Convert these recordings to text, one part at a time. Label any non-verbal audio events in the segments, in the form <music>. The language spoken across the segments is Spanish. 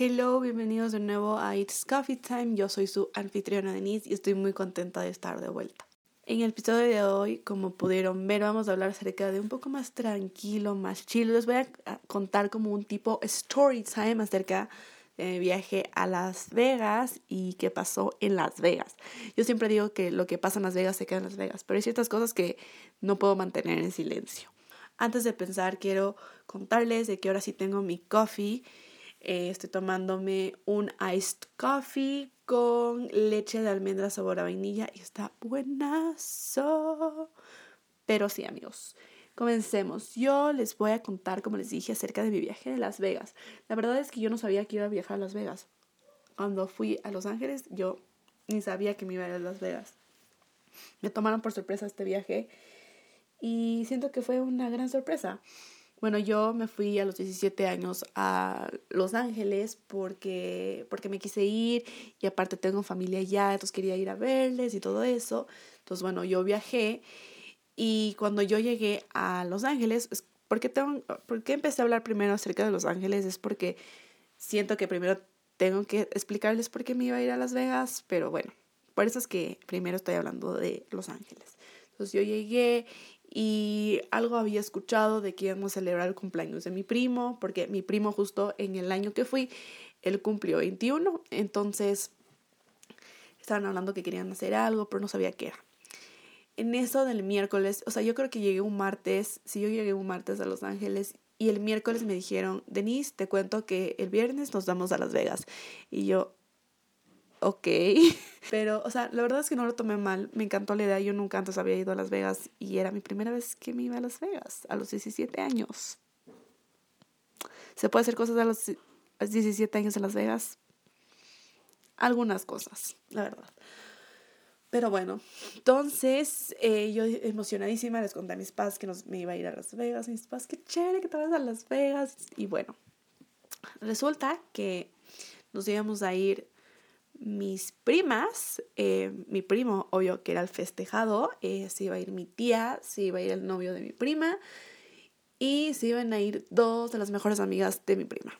Hello, bienvenidos de nuevo a It's Coffee Time. Yo soy su anfitriona Denise y estoy muy contenta de estar de vuelta. En el episodio de hoy, como pudieron ver, vamos a hablar acerca de un poco más tranquilo, más chill. Les voy a contar como un tipo story time acerca de mi viaje a Las Vegas y qué pasó en Las Vegas. Yo siempre digo que lo que pasa en Las Vegas se queda en Las Vegas, pero hay ciertas cosas que no puedo mantener en silencio. Antes de pensar, quiero contarles de que ahora sí tengo mi coffee. Eh, estoy tomándome un iced coffee con leche de almendra sabor a vainilla y está buenazo. Pero sí, amigos, comencemos. Yo les voy a contar, como les dije, acerca de mi viaje de Las Vegas. La verdad es que yo no sabía que iba a viajar a Las Vegas. Cuando fui a Los Ángeles, yo ni sabía que me iba a ir a Las Vegas. Me tomaron por sorpresa este viaje y siento que fue una gran sorpresa. Bueno, yo me fui a los 17 años a Los Ángeles porque, porque me quise ir y aparte tengo familia allá, entonces quería ir a verles y todo eso. Entonces, bueno, yo viajé y cuando yo llegué a Los Ángeles, porque tengo, ¿por qué empecé a hablar primero acerca de Los Ángeles? Es porque siento que primero tengo que explicarles por qué me iba a ir a Las Vegas, pero bueno, por eso es que primero estoy hablando de Los Ángeles. Entonces yo llegué y algo había escuchado de que íbamos a celebrar el cumpleaños de mi primo, porque mi primo justo en el año que fui, él cumplió 21, entonces estaban hablando que querían hacer algo, pero no sabía qué era. En eso del miércoles, o sea, yo creo que llegué un martes, si yo llegué un martes a Los Ángeles y el miércoles me dijeron, Denise, te cuento que el viernes nos vamos a Las Vegas. Y yo, ok. <laughs> Pero, o sea, la verdad es que no lo tomé mal. Me encantó la idea. Yo nunca antes había ido a Las Vegas y era mi primera vez que me iba a Las Vegas, a los 17 años. ¿Se puede hacer cosas a los 17 años en Las Vegas? Algunas cosas, la verdad. Pero bueno, entonces eh, yo emocionadísima les conté a mis padres que nos, me iba a ir a Las Vegas. Mis padres, qué chévere que te vas a Las Vegas. Y bueno, resulta que nos íbamos a ir mis primas, eh, mi primo, obvio que era el festejado, eh, se iba a ir mi tía, se iba a ir el novio de mi prima y se iban a ir dos de las mejores amigas de mi prima.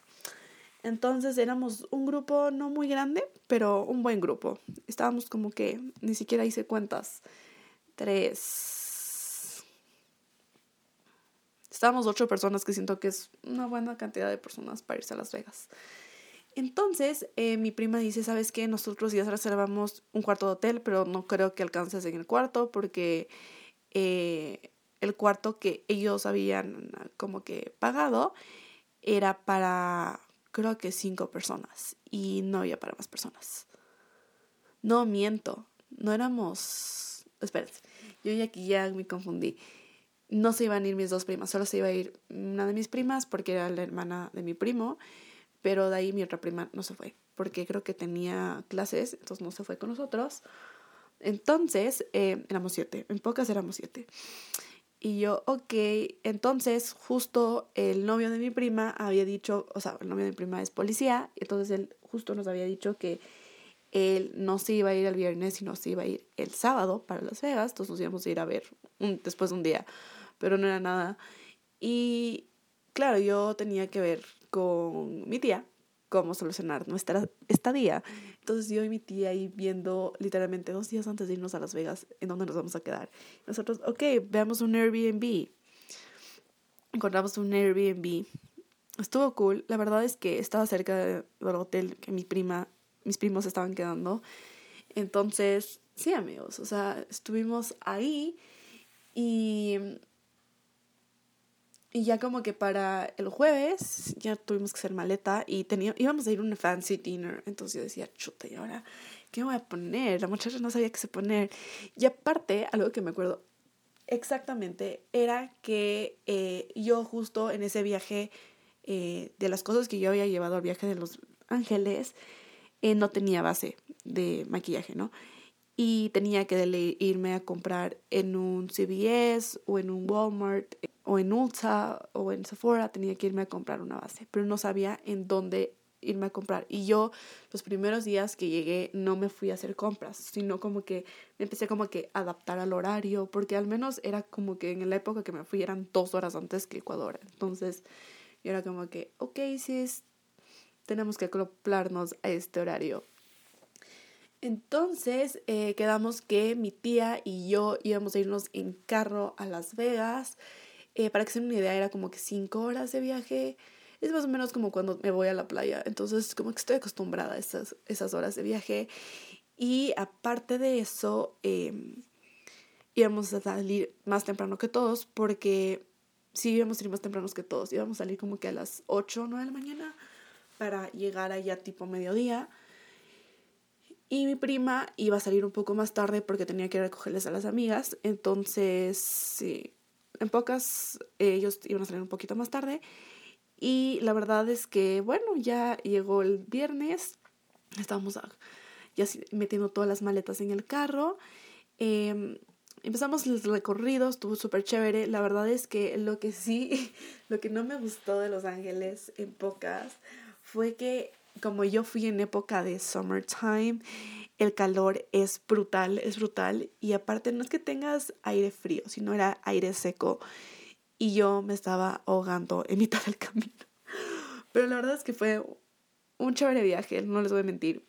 Entonces éramos un grupo no muy grande, pero un buen grupo. Estábamos como que, ni siquiera hice cuentas, tres... Estábamos ocho personas, que siento que es una buena cantidad de personas para irse a Las Vegas. Entonces, eh, mi prima dice, ¿sabes qué? Nosotros ya reservamos un cuarto de hotel, pero no creo que alcances en el cuarto porque eh, el cuarto que ellos habían como que pagado era para, creo que cinco personas y no había para más personas. No, miento, no éramos... Espérense, yo ya aquí ya me confundí. No se iban a ir mis dos primas, solo se iba a ir una de mis primas porque era la hermana de mi primo pero de ahí mi otra prima no se fue, porque creo que tenía clases, entonces no se fue con nosotros. Entonces, eh, éramos siete, en pocas éramos siete. Y yo, ok, entonces justo el novio de mi prima había dicho, o sea, el novio de mi prima es policía, entonces él justo nos había dicho que él no se iba a ir el viernes, sino se iba a ir el sábado para Las Vegas, entonces nos íbamos a ir a ver después de un día, pero no era nada. Y claro, yo tenía que ver con mi tía cómo solucionar nuestra estadía. Entonces yo y mi tía ahí viendo literalmente dos días antes de irnos a Las Vegas en dónde nos vamos a quedar. Nosotros, ok, veamos un Airbnb. Encontramos un Airbnb. Estuvo cool. La verdad es que estaba cerca del hotel que mi prima, mis primos estaban quedando. Entonces, sí, amigos, o sea, estuvimos ahí y y ya como que para el jueves ya tuvimos que hacer maleta y teníamos, íbamos a ir a un fancy dinner. Entonces yo decía, chuta, ¿y ahora qué me voy a poner? La muchacha no sabía qué se poner. Y aparte, algo que me acuerdo exactamente era que eh, yo justo en ese viaje, eh, de las cosas que yo había llevado al viaje de Los Ángeles, eh, no tenía base de maquillaje, ¿no? Y tenía que irme a comprar en un CVS o en un Walmart o en Ulta o en Sephora tenía que irme a comprar una base, pero no sabía en dónde irme a comprar. Y yo los primeros días que llegué no me fui a hacer compras, sino como que me empecé como que a adaptar al horario, porque al menos era como que en la época que me fui eran dos horas antes que Ecuador. Entonces yo era como que, ok, sis, tenemos que acoplarnos a este horario. Entonces eh, quedamos que mi tía y yo íbamos a irnos en carro a Las Vegas. Eh, para que se den una idea, era como que cinco horas de viaje. Es más o menos como cuando me voy a la playa. Entonces, como que estoy acostumbrada a esas, esas horas de viaje. Y aparte de eso, em, íbamos a salir más temprano que todos porque sí íbamos a salir más temprano que todos. Íbamos a salir como que a las 8 o 9 de la mañana para llegar allá tipo mediodía. Y mi prima iba a salir un poco más tarde porque tenía que recogerles a las amigas. Entonces, sí, en pocas ellos iban a salir un poquito más tarde. Y la verdad es que, bueno, ya llegó el viernes. Estábamos ya metiendo todas las maletas en el carro. Em, empezamos el recorrido, estuvo súper chévere. La verdad es que lo que sí, <laughs> lo que no me gustó de Los Ángeles en pocas fue que como yo fui en época de summertime, el calor es brutal, es brutal. Y aparte no es que tengas aire frío, sino era aire seco. Y yo me estaba ahogando en mitad del <laughs> camino. Pero la verdad es que fue un chévere viaje, no les voy a mentir.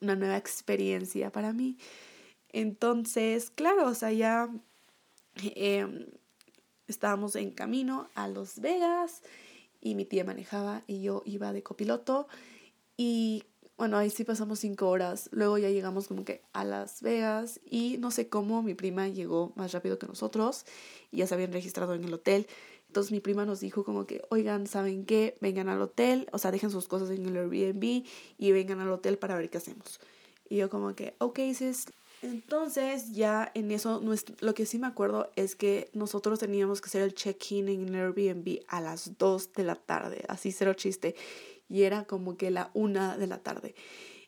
Una nueva experiencia para mí. Entonces, claro, o sea, ya em, estábamos en camino a Las Vegas y mi tía manejaba y yo iba de copiloto y bueno, ahí sí pasamos cinco horas, luego ya llegamos como que a Las Vegas y no sé cómo mi prima llegó más rápido que nosotros y ya se habían registrado en el hotel. Entonces mi prima nos dijo como que, oigan, ¿saben qué? Vengan al hotel, o sea, dejen sus cosas en el Airbnb y vengan al hotel para ver qué hacemos. Y yo como que, ok, sis. Entonces ya en eso, lo que sí me acuerdo es que nosotros teníamos que hacer el check-in en el Airbnb a las 2 de la tarde, así cero chiste. Y era como que la 1 de la tarde.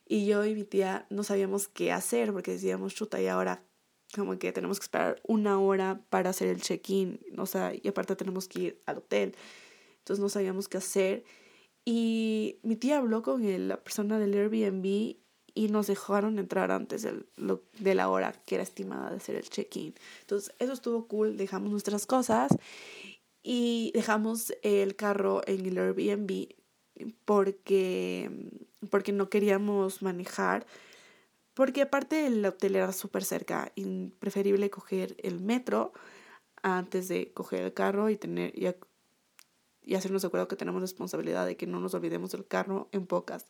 Y yo y mi tía no sabíamos qué hacer porque decíamos, chuta, y ahora como que tenemos que esperar una hora para hacer el check-in, o sea, y aparte tenemos que ir al hotel. Entonces no sabíamos qué hacer. Y mi tía habló con la persona del Airbnb y nos dejaron entrar antes de la hora que era estimada de hacer el check-in. Entonces, eso estuvo cool, dejamos nuestras cosas y dejamos el carro en el Airbnb porque, porque no queríamos manejar, porque aparte el hotel era súper cerca y preferible coger el metro antes de coger el carro y tener y, y hacernos de acuerdo que tenemos responsabilidad de que no nos olvidemos del carro en pocas.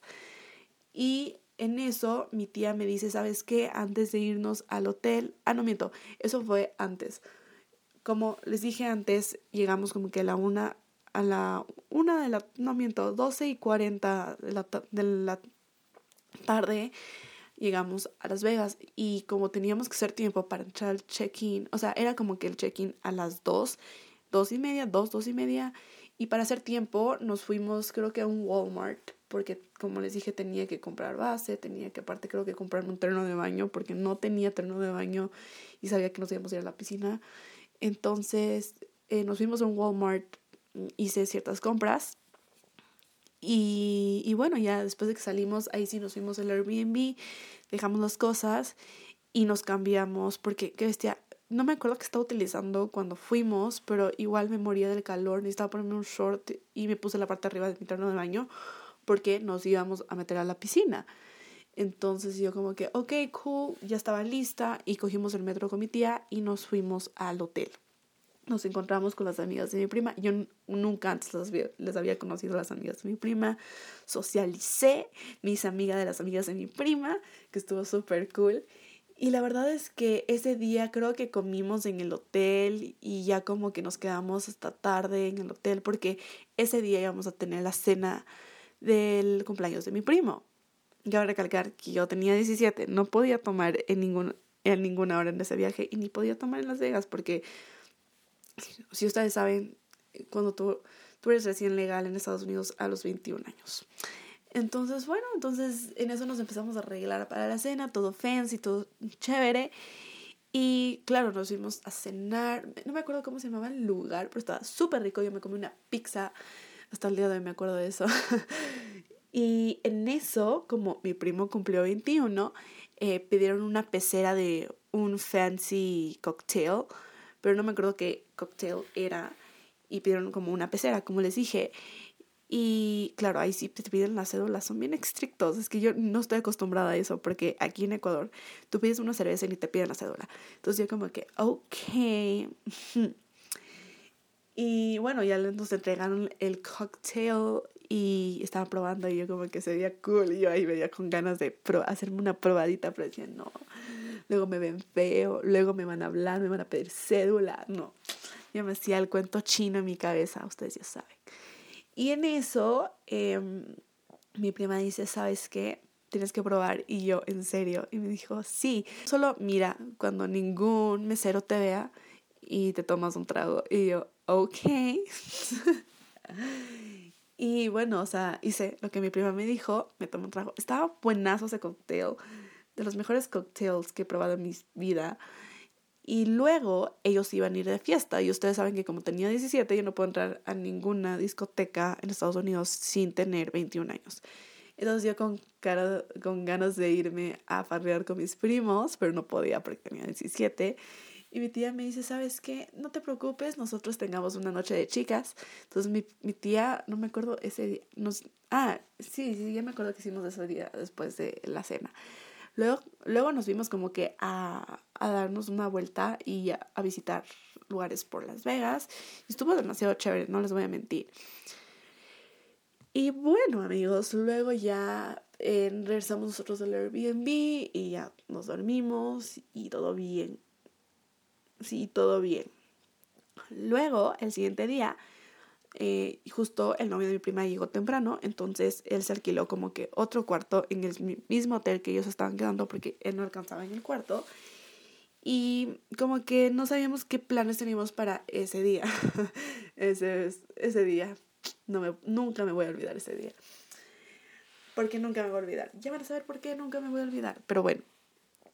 Y en eso mi tía me dice, ¿sabes qué? Antes de irnos al hotel, ah, no miento, eso fue antes. Como les dije antes, llegamos como que a la una, a la una de la, no miento, 12 y 40 de la, de la tarde, llegamos a Las Vegas y como teníamos que hacer tiempo para entrar al check-in, o sea, era como que el check-in a las 2, dos y media, dos, dos y media, y para hacer tiempo nos fuimos creo que a un Walmart porque como les dije tenía que comprar base, tenía que aparte creo que comprarme un terreno de baño porque no tenía terreno de baño y sabía que nos íbamos a ir a la piscina. Entonces eh, nos fuimos a un Walmart, hice ciertas compras y, y bueno, ya después de que salimos, ahí sí nos fuimos al Airbnb, dejamos las cosas y nos cambiamos porque, qué bestia, no me acuerdo que estaba utilizando cuando fuimos, pero igual me moría del calor, necesitaba ponerme un short y me puse la parte arriba de mi terreno de baño porque nos íbamos a meter a la piscina. Entonces yo como que, ok, cool, ya estaba lista y cogimos el metro con mi tía y nos fuimos al hotel. Nos encontramos con las amigas de mi prima. Yo nunca antes les había, conocido a las amigas de mi prima. Socialicé, mis amigas de las amigas de mi prima, que estuvo súper cool. Y la verdad es que ese día creo que comimos en el hotel y ya como que nos quedamos hasta tarde en el hotel porque ese día íbamos a tener la cena del cumpleaños de mi primo. Cabe recalcar que yo tenía 17, no podía tomar en, ningún, en ninguna hora en ese viaje y ni podía tomar en Las Vegas porque, <laughs> si ustedes saben, cuando tú, tú eres recién legal en Estados Unidos a los 21 años. Entonces, bueno, entonces en eso nos empezamos a arreglar para la cena, todo fancy, todo chévere. Y claro, nos fuimos a cenar. No me acuerdo cómo se llamaba el lugar, pero estaba súper rico. Yo me comí una pizza hasta el día de hoy me acuerdo de eso. <laughs> y en eso, como mi primo cumplió 21, eh, pidieron una pecera de un fancy cocktail, pero no me acuerdo qué cocktail era. Y pidieron como una pecera, como les dije. Y claro, ahí sí te piden la cédula, son bien estrictos. Es que yo no estoy acostumbrada a eso porque aquí en Ecuador tú pides una cerveza y ni te piden la cédula. Entonces yo como que, ok. <laughs> Y bueno, ya nos entregaron el cocktail y estaban probando y yo como que se veía cool y yo ahí veía con ganas de hacerme una probadita, pero decía, no, luego me ven feo, luego me van a hablar, me van a pedir cédula, no. Yo me hacía el cuento chino en mi cabeza, ustedes ya saben. Y en eso, em, mi prima dice, ¿sabes qué? Tienes que probar. Y yo, ¿en serio? Y me dijo, sí. Solo mira, cuando ningún mesero te vea y te tomas un trago. Y yo, ok. <laughs> y bueno, o sea, hice lo que mi prima me dijo, me tomé un trago. Estaba buenazo ese cóctel, de los mejores cócteles que he probado en mi vida. Y luego ellos iban a ir de fiesta. Y ustedes saben que como tenía 17, yo no puedo entrar a ninguna discoteca en Estados Unidos sin tener 21 años. Entonces yo con, cara, con ganas de irme a farrear con mis primos, pero no podía porque tenía 17. Y mi tía me dice, ¿sabes qué? No te preocupes, nosotros tengamos una noche de chicas. Entonces mi, mi tía, no me acuerdo ese día, nos, ah, sí, sí, ya me acuerdo que hicimos ese día después de la cena. Luego, luego nos vimos como que a, a darnos una vuelta y a, visitar lugares por Las Vegas. Estuvo demasiado chévere, no les voy a mentir. Y bueno, amigos, luego ya eh, regresamos nosotros al Airbnb y ya nos dormimos y todo bien. Sí, todo bien. Luego, el siguiente día, eh, justo el novio de mi prima llegó temprano, entonces él se alquiló como que otro cuarto en el mismo hotel que ellos estaban quedando porque él no alcanzaba en el cuarto. Y como que no sabíamos qué planes teníamos para ese día. <laughs> ese, ese día. No me, nunca me voy a olvidar ese día. Porque nunca me voy a olvidar. Ya van a saber por qué nunca me voy a olvidar. Pero bueno,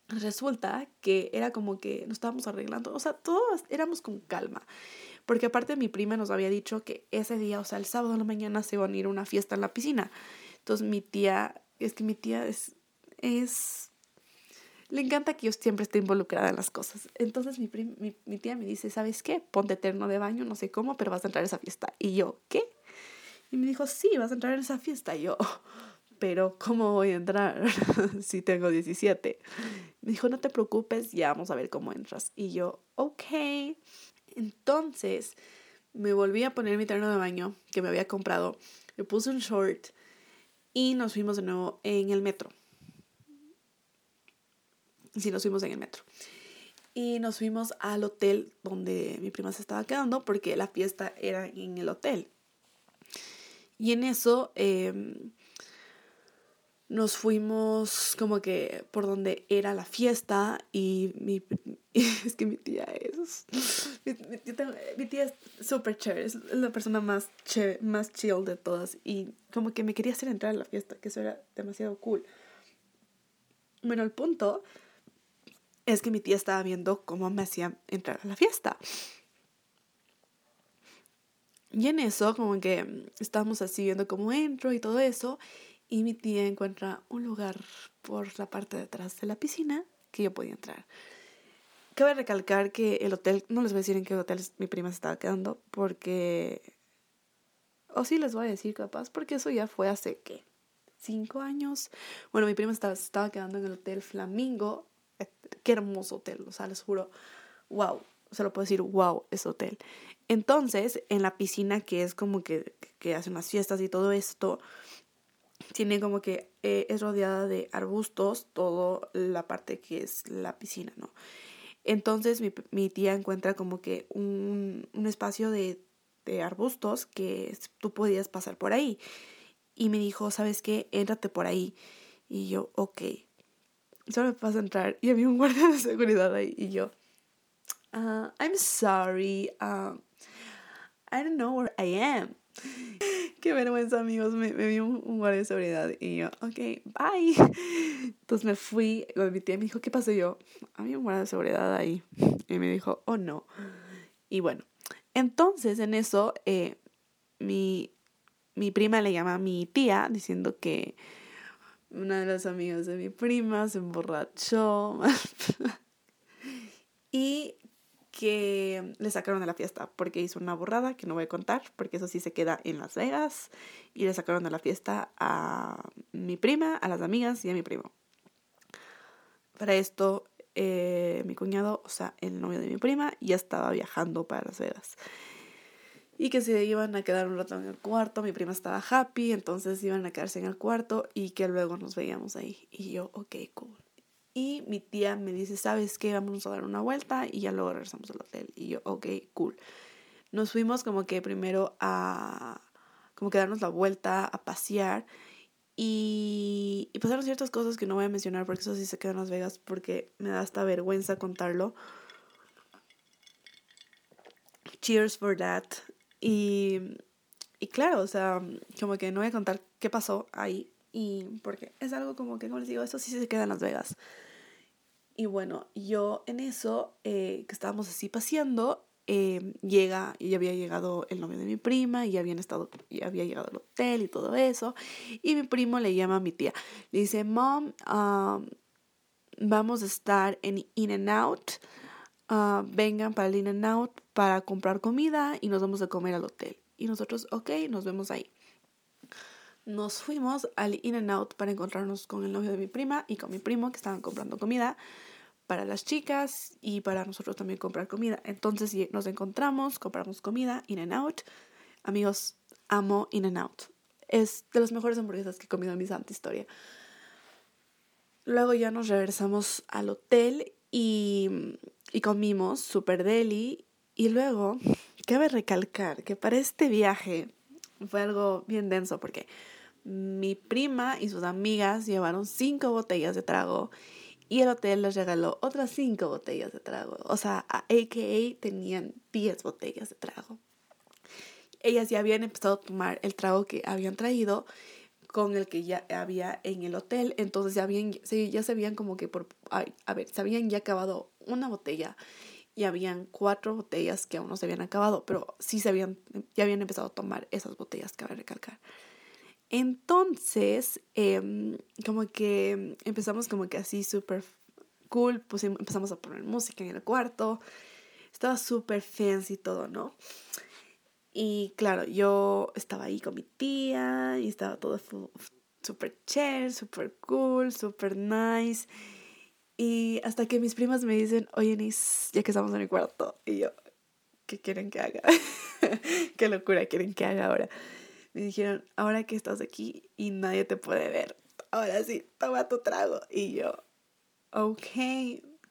resulta que era como que nos estábamos arreglando. O sea, todos éramos con calma. Porque aparte mi prima nos había dicho que ese día, o sea, el sábado en la mañana se iban a ir a una fiesta en la piscina. Entonces mi tía, es que mi tía es, es, le encanta que yo siempre esté involucrada en las cosas. Entonces mi, mi, mi tía me dice, ¿sabes qué? Ponte eterno de baño, no sé cómo, pero vas a entrar a esa fiesta. Y yo, ¿qué? Y me dijo, sí, vas a entrar en esa fiesta. Y yo, <laughs> pero ¿cómo voy a entrar <laughs> si tengo 17? Me dijo, no te preocupes, ya vamos a ver cómo entras. Y yo, ok. Entonces me volví a poner mi terno de baño que me había comprado, me puse un short y nos fuimos de nuevo en el metro. Sí, nos fuimos en el metro. Y nos fuimos al hotel donde mi prima se estaba quedando porque la fiesta era en el hotel. Y en eso em, nos fuimos como que por donde era la fiesta y mi, <laughs> es que mi tía es <laughs> mi, tía es súper chévere es la persona más chévere, más chill de todas y como que me quería hacer entrar a la fiesta que eso era demasiado cool. Bueno el punto es que mi tía estaba viendo cómo me hacía entrar a la fiesta. Y en eso como que estábamos así viendo cómo entro y todo eso y mi tía encuentra un lugar por la parte de atrás de la piscina que yo podía entrar. Cabe recalcar que el hotel, no les voy a decir en qué hotel mi prima se estaba quedando, porque... O sí les voy a decir capaz, porque eso ya fue hace, ¿qué? ¿Cinco años? Bueno, mi prima estaba, estaba quedando en el Hotel Flamingo. Qué hermoso hotel, o sea, les juro, wow, se lo puedo decir, wow, ese hotel. Entonces, en la piscina, que es como que, que hacen las fiestas y todo esto, tiene como que eh, es rodeada de arbustos, toda la parte que es la piscina, ¿no? Entonces mi, mi tía encuentra como que un, un espacio de, de, arbustos que tú podías pasar por ahí. Y me dijo, ¿sabes qué? Éntrate por ahí. Y yo, ok. Solo me pasa a entrar y había un <laughs> guardia de seguridad ahí. Y yo, uh, I'm sorry. Uh, I don't know where I am. Qué vergüenza, amigos. Me, me un, guardia de seguridad y yo, ok, bye. Entonces me fui mi tía me dijo, ¿qué pasó? yo, había un guardia de seguridad ahí. Y me dijo, oh no. Y bueno, entonces en eso eh, mi, mi prima le llama a mi tía diciendo que una de las amigas de mi prima se emborrachó. <laughs> y que le sacaron de la fiesta porque hizo una borrada que no voy a contar porque eso sí se queda en Las Vegas y le sacaron de la fiesta a mi prima, a las amigas y a mi primo. Para esto, eh, mi cuñado, o sea, el novio de mi prima, ya estaba viajando para Las Vegas. Y que se iban a quedar un rato en el cuarto, mi prima estaba happy, entonces iban a quedarse en el cuarto y que luego nos veíamos ahí. Y yo, ok, cool. Y mi tía me dice, ¿sabes qué? Vamos a dar una vuelta y ya luego regresamos al hotel. Y yo, ok, cool. Nos fuimos como que primero a, como que darnos la vuelta, a pasear. Y, y pasaron ciertas cosas que no voy a mencionar porque eso sí se queda en Las Vegas porque me da hasta vergüenza contarlo. Cheers for that. Y, y claro, o sea, como que no voy a contar qué pasó ahí. Y porque es algo como que, como les digo, eso sí se queda en Las Vegas. Y bueno, yo en eso, eh, que estábamos así paseando, eh, llega, y había llegado el novio de mi prima, y habían estado, y había llegado al hotel y todo eso. Y mi primo le llama a mi tía. Le dice, Mom, um, vamos a estar en In and Out. Uh, vengan para el In and Out para comprar comida y nos vamos a comer al hotel. Y nosotros, ok, nos vemos ahí. Nos fuimos al In and Out para encontrarnos con el novio de mi prima y con mi primo que estaban comprando comida para las chicas y para nosotros también comprar comida. Entonces nos encontramos, compramos comida, In and Out. Amigos, amo In and Out. Es de las mejores hamburguesas que he comido en mi santa historia. Luego ya nos regresamos al hotel y, y comimos super deli. Y luego, cabe recalcar que para este viaje fue algo bien denso porque mi prima y sus amigas llevaron cinco botellas de trago y el hotel les regaló otras cinco botellas de trago. O sea, a AKA tenían 10 botellas de trago. Ellas ya habían empezado a tomar el trago que habían traído con el que ya había en el hotel. Entonces ya, habían, ya se habían como que por... a ver, se habían ya acabado una botella y habían cuatro botellas que aún no se habían acabado, pero sí se habían, ya habían empezado a tomar esas botellas, cabe recalcar. Entonces, em, como que empezamos como que así súper cool, pues empezamos a poner música en el cuarto, estaba súper fancy todo, ¿no? Y claro, yo estaba ahí con mi tía y estaba todo súper chill, súper cool, súper nice. Y hasta que mis primas me dicen, oye, Nis, ya que estamos en el cuarto, y yo, ¿qué quieren que haga? <laughs> ¿Qué locura quieren que haga ahora? Me dijeron, ahora que estás aquí y nadie te puede ver, ahora sí, toma tu trago. Y yo, ok,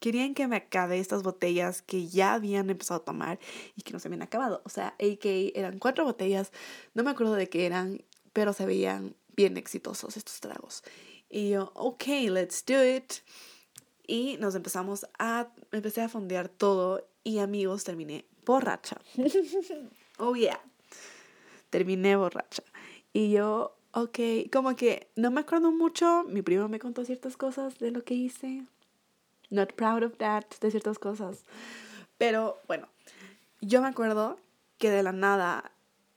querían que me acabe estas botellas que ya habían empezado a tomar y que no se habían acabado. O sea, AK eran cuatro botellas, no me acuerdo de qué eran, pero se veían bien exitosos estos tragos. Y yo, ok, let's do it. Y nos empezamos a, empecé a fondear todo y amigos, terminé borracha. <laughs> oh yeah terminé borracha. Y yo, ok, como que no me acuerdo mucho, mi primo me contó ciertas cosas de lo que hice. Not proud of that, de ciertas cosas. Pero bueno, yo me acuerdo que de la nada,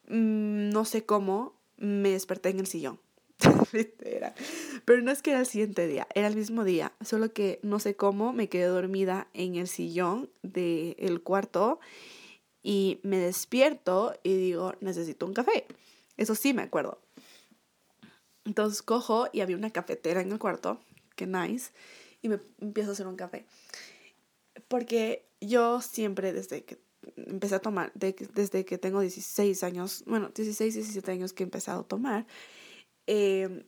mm, no sé cómo, me desperté en el sillón. <laughs> Pero no es que era el siguiente día, era el mismo día, solo que no sé cómo me quedé dormida en el sillón del cuarto y me despierto y digo, necesito un café. Eso sí me acuerdo. Entonces cojo y había una cafetera en el cuarto, que nice, y me empiezo a hacer un café. Porque yo siempre desde que empecé a tomar, desde que tengo 16 años, bueno, 16, 17 años que he empezado a tomar, em,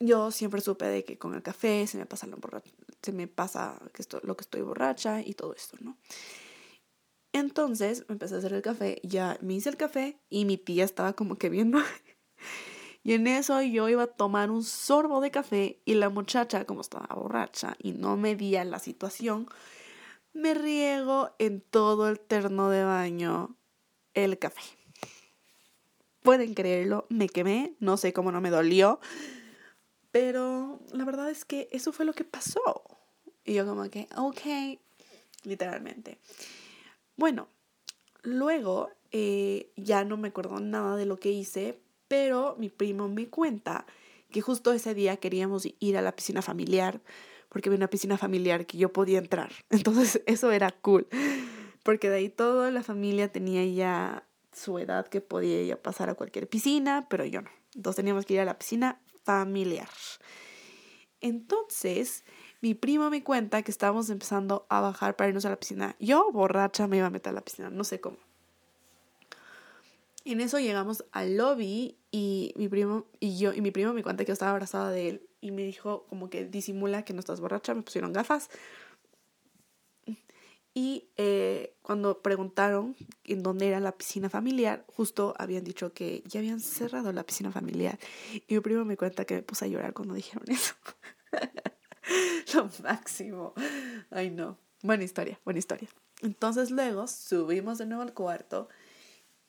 yo siempre supe de que con el café se me pasa, lo, se me pasa que esto, lo que estoy borracha y todo esto, ¿no? Entonces me empecé a hacer el café, ya me hice el café y mi tía estaba como que viendo. <laughs> y en eso yo iba a tomar un sorbo de café y la muchacha, como estaba borracha y no medía la situación, me riego en todo el terno de baño el café. Pueden creerlo, me quemé, no sé cómo no me dolió, pero la verdad es que eso fue lo que pasó. Y yo como que, ok, literalmente. Bueno, luego eh, ya no me acuerdo nada de lo que hice, pero mi primo me cuenta que justo ese día queríamos ir a la piscina familiar, porque había una piscina familiar que yo podía entrar. <laughs> Entonces eso era cool. porque de ahí toda la familia tenía ya su edad que podía ya pasar a cualquier piscina, pero yo no. Entonces teníamos que ir a la piscina familiar. Entonces, mi primo me cuenta que estábamos empezando a bajar para irnos a la piscina. Yo, borracha, me iba a meter a la piscina, no sé cómo. En eso llegamos al lobby y mi primo y yo y mi primo me cuenta que estaba abrazada de él y me dijo como que disimula que no estás borracha, me pusieron gafas. Y eh, cuando preguntaron en dónde era la piscina familiar, justo habían dicho que ya habían cerrado la piscina familiar. Y mi primo me cuenta que me puse a llorar cuando dijeron eso. <laughs> <laughs> Lo máximo. Ay, no. Buena historia, buena historia. Entonces luego subimos de nuevo al cuarto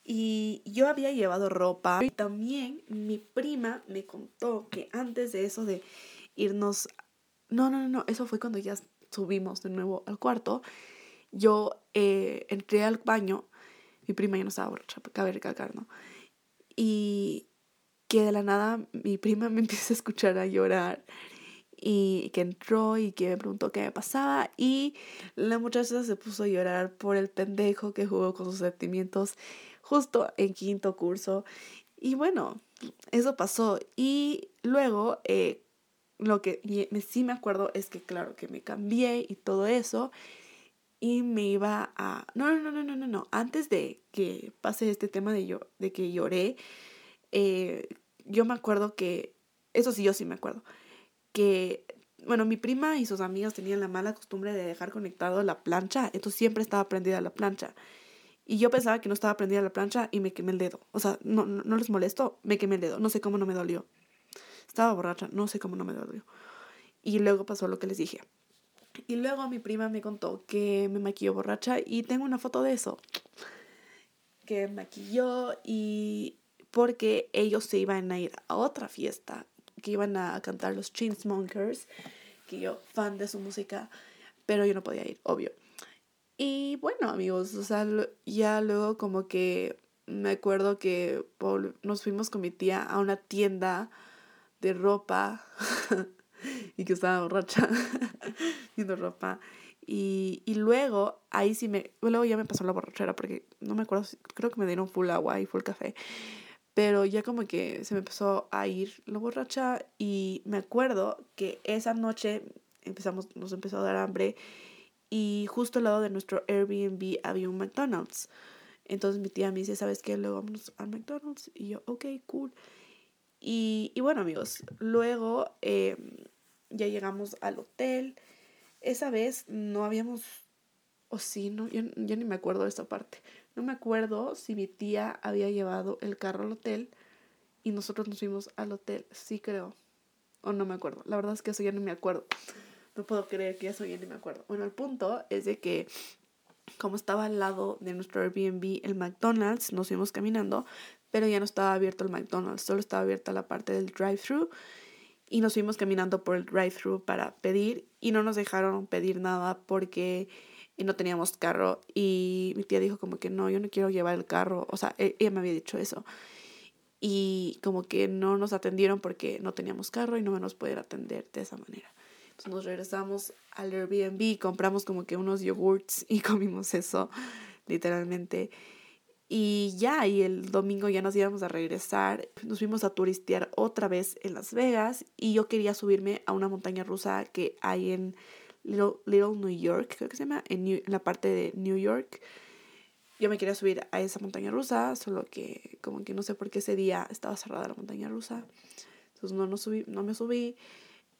y yo había llevado ropa y también mi prima me contó que antes de eso de irnos, no, no, no, no, eso fue cuando ya subimos de nuevo al cuarto, yo eh, entré al baño, mi prima ya no estaba borracha, cabe recalcar, ¿no? Y que de la nada mi prima <laughs> me empieza a escuchar a llorar y que entró y que me preguntó qué me pasaba y la muchacha se puso a llorar por el pendejo que jugó con sus sentimientos justo en quinto curso. Y bueno, eso pasó. Y luego, eh, lo que sí me acuerdo es que, claro, que me cambié y todo eso. Y me iba a... No, no, no, no, no, no. Antes de que pase este tema de, yo, de que lloré, eh, yo me acuerdo que... Eso sí, yo sí me acuerdo. Que bueno, mi prima y sus amigas tenían la mala costumbre de dejar conectado la plancha, entonces siempre estaba prendida la plancha. Y yo pensaba que no estaba prendida la plancha y me quemé el dedo. O sea, no, no, les molesto, me quemé el dedo. No sé cómo no me dolió. Estaba borracha, no sé cómo no me dolió. Y luego pasó lo que les dije. Y luego mi prima me contó que me maquilló borracha y tengo una foto de eso. Que maquilló y porque ellos se iban a ir a otra fiesta, que iban a cantar los Chainsmokers, que yo fan de su música, pero yo no podía ir, obvio. Y bueno, amigos, o sea, ya luego como que me acuerdo que nos fuimos con mi tía a una tienda de ropa <laughs> y que estaba borracha <laughs> viendo ropa. Y, y, luego, ahí sí me, luego ya me pasó la borrachera porque no me acuerdo, creo que me dieron full agua y full café. Pero ya como que se me empezó a ir la borracha y me acuerdo que esa noche empezamos, nos empezó a dar hambre y justo al lado de nuestro Airbnb había un McDonald's. Entonces mi tía me dice, ¿sabes qué? Luego vamos al McDonald's. Y yo, ok, cool. Y, y bueno, amigos, luego em, ya llegamos al hotel. Esa vez no habíamos, o sí, no, yo, yo ni me acuerdo de esta parte. No me acuerdo si mi tía había llevado el carro al hotel y nosotros nos fuimos al hotel. Sí creo. O no me acuerdo. La verdad es que eso ya no me acuerdo. No puedo creer que eso ya ni me acuerdo. Bueno, el punto es de que como estaba al lado de nuestro Airbnb el McDonald's, nos fuimos caminando, pero ya no estaba abierto el McDonald's, solo estaba abierta la parte del drive-thru y nos fuimos caminando por el drive-thru para pedir y no nos dejaron pedir nada porque no teníamos carro y mi tía dijo como que no, yo no quiero llevar el carro, o sea, e-, ella me había dicho eso. Y como que no nos atendieron porque no teníamos carro y no nos pueden atender de esa manera. Entonces nos regresamos al Airbnb, compramos como que unos yogurts y <laughs> comimos eso, literalmente. Y ya, y el domingo ya nos íbamos a regresar. Nos fuimos a turistear otra vez en Las Vegas y yo quería subirme a una montaña rusa que hay en Little, Little New York, creo que se llama, en, la parte de New York. Yo me quería subir a esa montaña rusa, solo que como que no sé por qué ese día estaba cerrada la montaña rusa. Entonces no, no, subí, no me subí.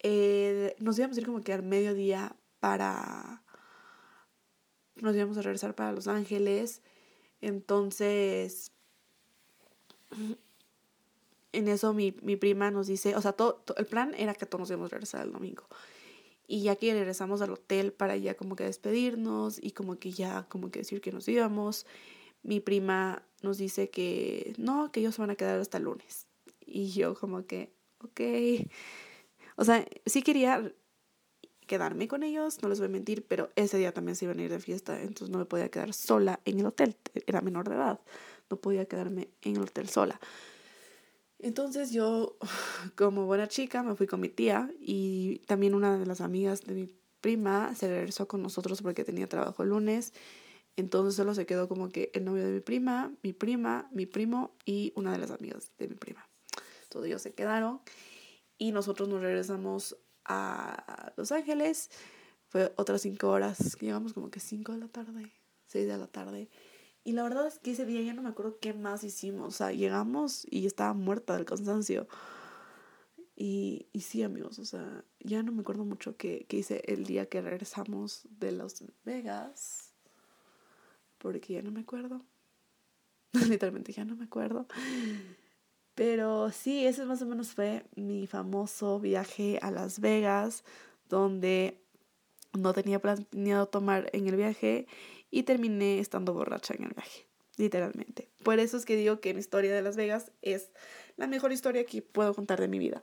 Eh, nos íbamos a ir como que al mediodía para... Nos íbamos a regresar para Los Ángeles. Entonces, en eso mi, mi prima nos dice, o sea, todo, el plan era que todos nos íbamos a regresar el domingo. Y ya que regresamos al hotel para ya como que despedirnos y como que ya como que decir que nos íbamos, mi prima nos dice que no, que ellos van a quedar hasta el lunes. Y yo como que, ok. O sea, sí quería quedarme con ellos, no les voy a mentir, pero ese día también se iban a ir de fiesta, entonces no me podía quedar sola en el hotel, era menor de edad, no podía quedarme en el hotel sola. Entonces yo, <laughs> como buena chica, me fui con mi tía y también una de las amigas de mi prima se regresó con nosotros porque tenía trabajo el lunes. Entonces solo se quedó como que el novio de mi prima, mi prima, mi primo y una de las amigas de mi prima. Todos ellos se quedaron y nosotros nos regresamos a Los Ángeles. Fue otras cinco horas, llegamos como que cinco de la tarde, seis de la tarde. Y la verdad es que ese día ya no me acuerdo qué más hicimos. O sea, llegamos y estaba muerta del cansancio. Y, y sí, amigos, o sea, ya no me acuerdo mucho qué, qué hice el día que regresamos de Las Vegas. Porque ya no me acuerdo. <laughs> Literalmente ya no me acuerdo. Pero sí, ese más o menos fue mi famoso viaje a Las Vegas, donde no tenía planeado tomar en el viaje y terminé estando borracha en el viaje, literalmente. Por eso es que digo que mi historia de Las Vegas es la mejor historia que puedo contar de mi vida.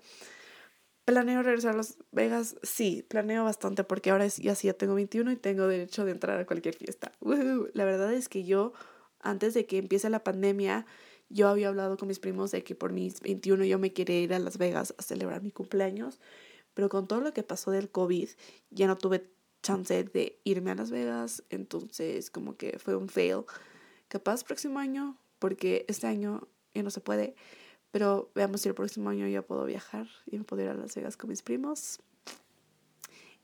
¿Planeo regresar a Las Vegas? Sí, planeo bastante porque ahora ya sí ya tengo 21 y tengo derecho de entrar a cualquier fiesta. La verdad es que yo, antes de que empiece la pandemia, yo había hablado con mis primos de que por mis 21 yo me quería ir a Las Vegas a celebrar mi cumpleaños, pero con todo lo que pasó del COVID ya no tuve chance de irme a Las Vegas, entonces como que fue un fail. Capaz próximo año, porque este año ya no se puede, pero veamos si el próximo año ya puedo viajar y me puedo ir a Las Vegas con mis primos.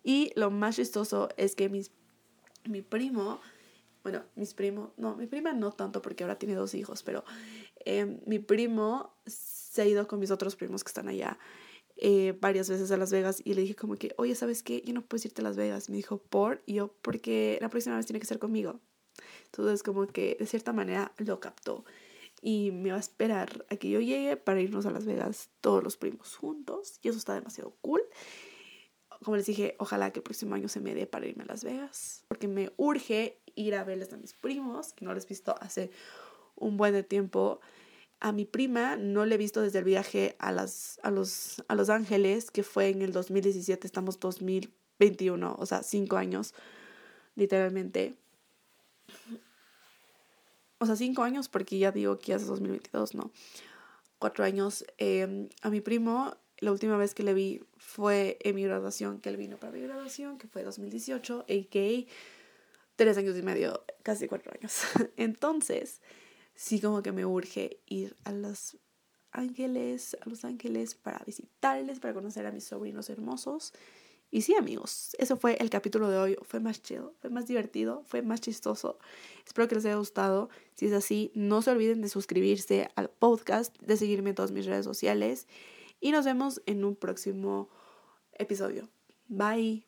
Y lo más chistoso es que mis, mi primo, bueno, mis primos, no, mi prima no tanto porque ahora tiene dos hijos, pero eh, mi primo se ha ido con mis otros primos que están allá eh, varias veces a Las Vegas y le dije como que, oye, ¿sabes qué? Yo no puedo irte a Las Vegas. Me dijo, ¿por? Y yo, porque la próxima vez tiene que ser conmigo. Entonces como que de cierta manera lo captó y me va a esperar a que yo llegue para irnos a Las Vegas todos los primos juntos y eso está demasiado cool. Como les dije, ojalá que el próximo año se me dé para irme a Las Vegas porque me urge ir a verles a mis primos, que no les he visto hace un buen tiempo. A mi prima no le he visto desde el viaje a, las, a, los, a Los Ángeles, que fue en el 2017, estamos 2021, o sea, cinco años, literalmente. O sea, cinco años, porque ya digo que ya es 2022, ¿no? Cuatro años. Em, a mi primo, la última vez que le vi fue en mi graduación, que él vino para mi graduación, que fue 2018, a.k.a. tres años y medio, casi cuatro años. <laughs> Entonces, sí como que me urge ir a Los Ángeles, a Los Ángeles para visitarles, para conocer a mis sobrinos hermosos. Y sí, amigos, eso fue el capítulo de hoy. Fue más chido, fue más divertido, fue más chistoso. Espero que les haya gustado. Si es así, no se olviden de suscribirse al podcast, de seguirme en todas mis redes sociales. Y nos vemos en un próximo episodio. Bye.